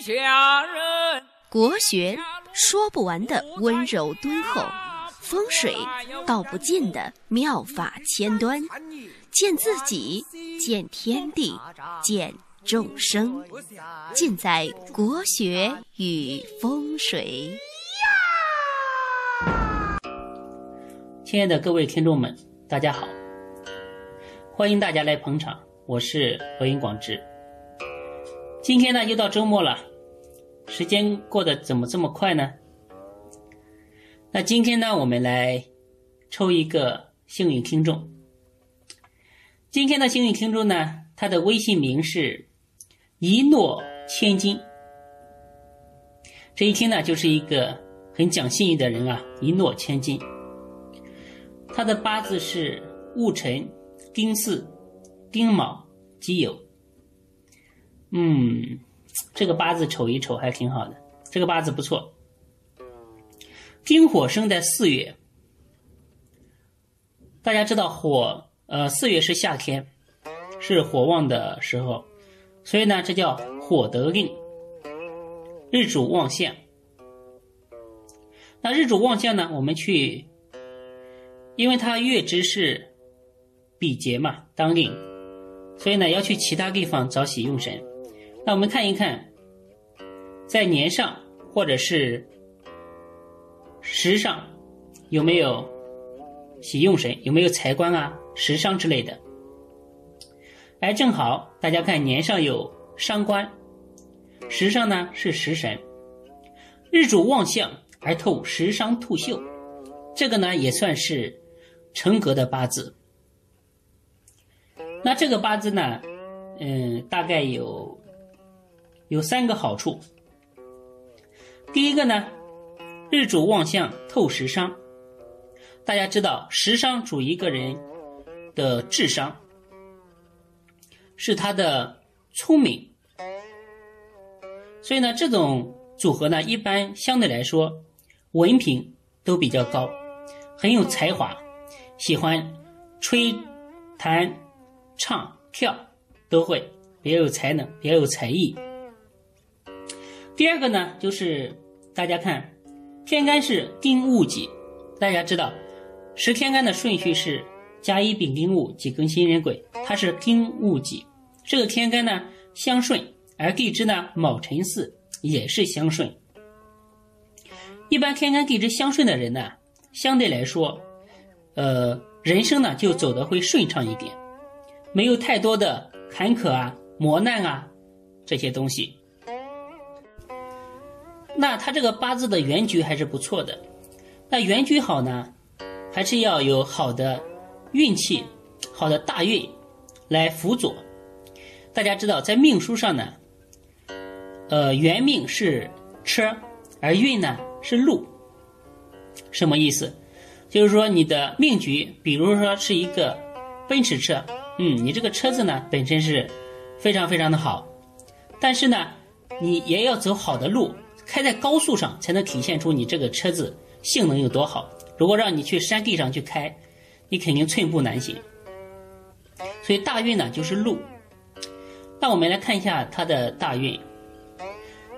下人。国学说不完的温柔敦厚，风水道不尽的妙法千端，见自己，见天地，见众生，尽在国学与风水。亲爱的各位听众们，大家好，欢迎大家来捧场，我是何云广之。今天呢，又到周末了。时间过得怎么这么快呢？那今天呢，我们来抽一个幸运听众。今天的幸运听众呢，他的微信名是一诺千金。这一听呢，就是一个很讲信誉的人啊，一诺千金。他的八字是戊辰、丁巳、丁卯、己酉。嗯。这个八字瞅一瞅还挺好的，这个八字不错。丁火生在四月，大家知道火，呃，四月是夏天，是火旺的时候，所以呢，这叫火得令，日主旺相。那日主旺相呢，我们去，因为它月支是比劫嘛，当令，所以呢，要去其他地方找喜用神。那我们看一看，在年上或者是时上有没有喜用神，有没有财官啊、食伤之类的？哎，正好大家看年上有伤官，时上呢是食神，日主旺相而透食伤兔秀，这个呢也算是成格的八字。那这个八字呢，嗯，大概有。有三个好处。第一个呢，日主旺相透食伤。大家知道，食伤主一个人的智商，是他的聪明。所以呢，这种组合呢，一般相对来说，文凭都比较高，很有才华，喜欢吹、弹、唱、跳都会，比较有才能，比较有才艺。第二个呢，就是大家看，天干是丁戊己，大家知道，十天干的顺序是甲乙丙丁戊己庚辛壬癸，它是丁戊己，这个天干呢相顺，而地支呢卯辰巳也是相顺。一般天干地支相顺的人呢，相对来说，呃，人生呢就走得会顺畅一点，没有太多的坎坷啊、磨难啊这些东西。那他这个八字的原局还是不错的，那原局好呢，还是要有好的运气、好的大运来辅佐。大家知道，在命书上呢，呃，原命是车，而运呢是路。什么意思？就是说你的命局，比如说是一个奔驰车，嗯，你这个车子呢本身是非常非常的好，但是呢，你也要走好的路。开在高速上才能体现出你这个车子性能有多好。如果让你去山地上去开，你肯定寸步难行。所以大运呢就是路。那我们来看一下它的大运。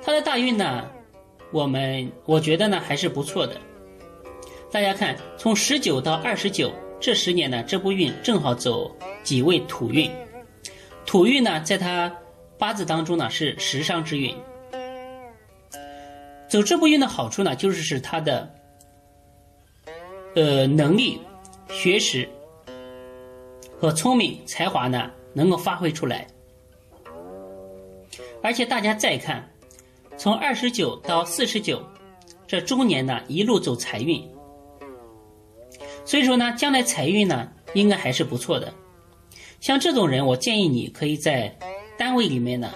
它的大运呢，我们我觉得呢还是不错的。大家看，从十九到二十九这十年呢，这部运正好走几位土运。土运呢，在它八字当中呢是时伤之运。走这步运的好处呢，就是使他的，呃，能力、学识和聪明才华呢，能够发挥出来。而且大家再看，从二十九到四十九，这中年呢一路走财运，所以说呢，将来财运呢应该还是不错的。像这种人，我建议你可以在单位里面呢，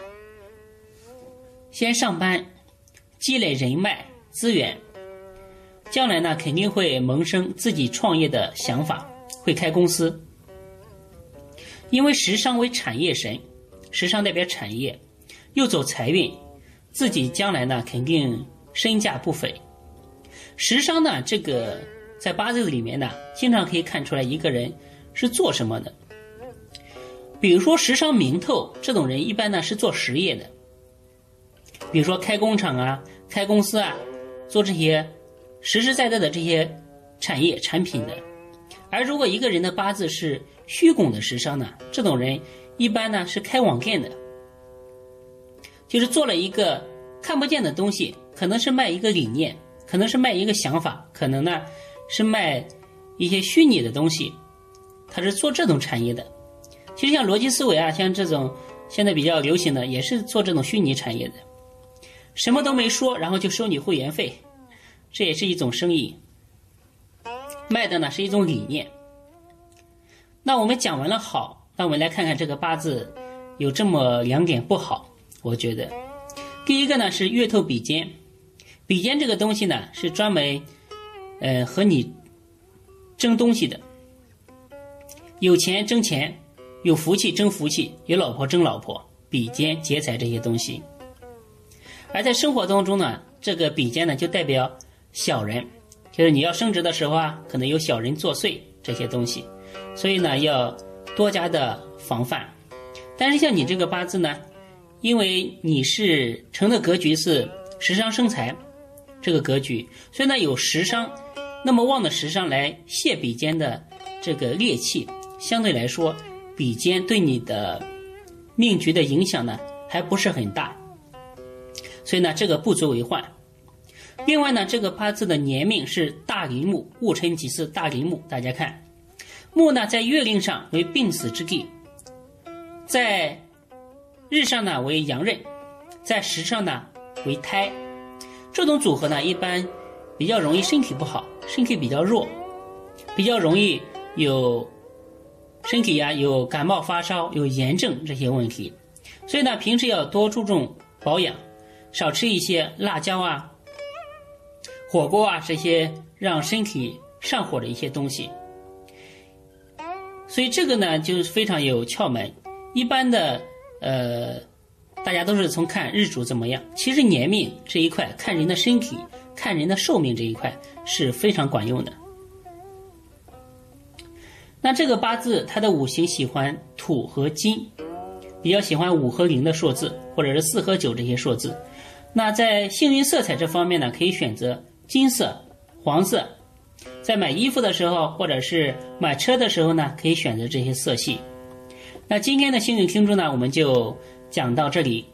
先上班。积累人脉资源，将来呢肯定会萌生自己创业的想法，会开公司。因为时商为产业神，时商代表产业，又走财运，自己将来呢肯定身价不菲。时商呢这个在八字里面呢，经常可以看出来一个人是做什么的。比如说时商明透这种人，一般呢是做实业的。比如说开工厂啊、开公司啊，做这些实实在在的这些产业产品的。而如果一个人的八字是虚拱的食伤呢，这种人一般呢是开网店的，就是做了一个看不见的东西，可能是卖一个理念，可能是卖一个想法，可能呢是卖一些虚拟的东西，他是做这种产业的。其实像逻辑思维啊，像这种现在比较流行的，也是做这种虚拟产业的，什么都没说，然后就收你会员费，这也是一种生意。卖的呢是一种理念。那我们讲完了好，那我们来看看这个八字有这么两点不好，我觉得第一个呢是月透比肩，比肩这个东西呢是专门呃和你争东西的，有钱争钱，有福气争福气，有老婆争老婆，比肩劫财这些东西。而在生活当中呢，这个比肩呢就代表小人。就是你要升职的时候啊，可能有小人作祟这些东西，所以呢要多加的防范。但是像你这个八字呢，因为你是成的格局是食伤生财这个格局，所以呢有食伤那么旺的食伤来泄比肩的这个劣气，相对来说比肩对你的命局的影响呢还不是很大，所以呢这个不足为患。另外呢，这个八字的年命是大陵木，戊辰己巳大陵木。大家看，木呢在月令上为病死之地，在日上呢为阳刃，在时上呢为胎。这种组合呢，一般比较容易身体不好，身体比较弱，比较容易有身体呀有感冒发烧、有炎症这些问题。所以呢，平时要多注重保养，少吃一些辣椒啊。火锅啊，这些让身体上火的一些东西，所以这个呢就是非常有窍门。一般的，呃，大家都是从看日主怎么样，其实年命这一块，看人的身体，看人的寿命这一块是非常管用的。那这个八字，它的五行喜欢土和金，比较喜欢五和零的数字，或者是四和九这些数字。那在幸运色彩这方面呢，可以选择。金色、黄色，在买衣服的时候，或者是买车的时候呢，可以选择这些色系。那今天的幸运听众呢，我们就讲到这里，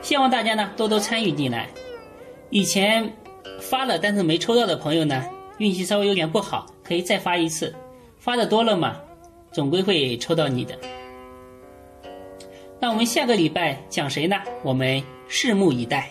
希望大家呢多多参与进来。以前发了但是没抽到的朋友呢，运气稍微有点不好，可以再发一次。发的多了嘛，总归会抽到你的。那我们下个礼拜讲谁呢？我们拭目以待。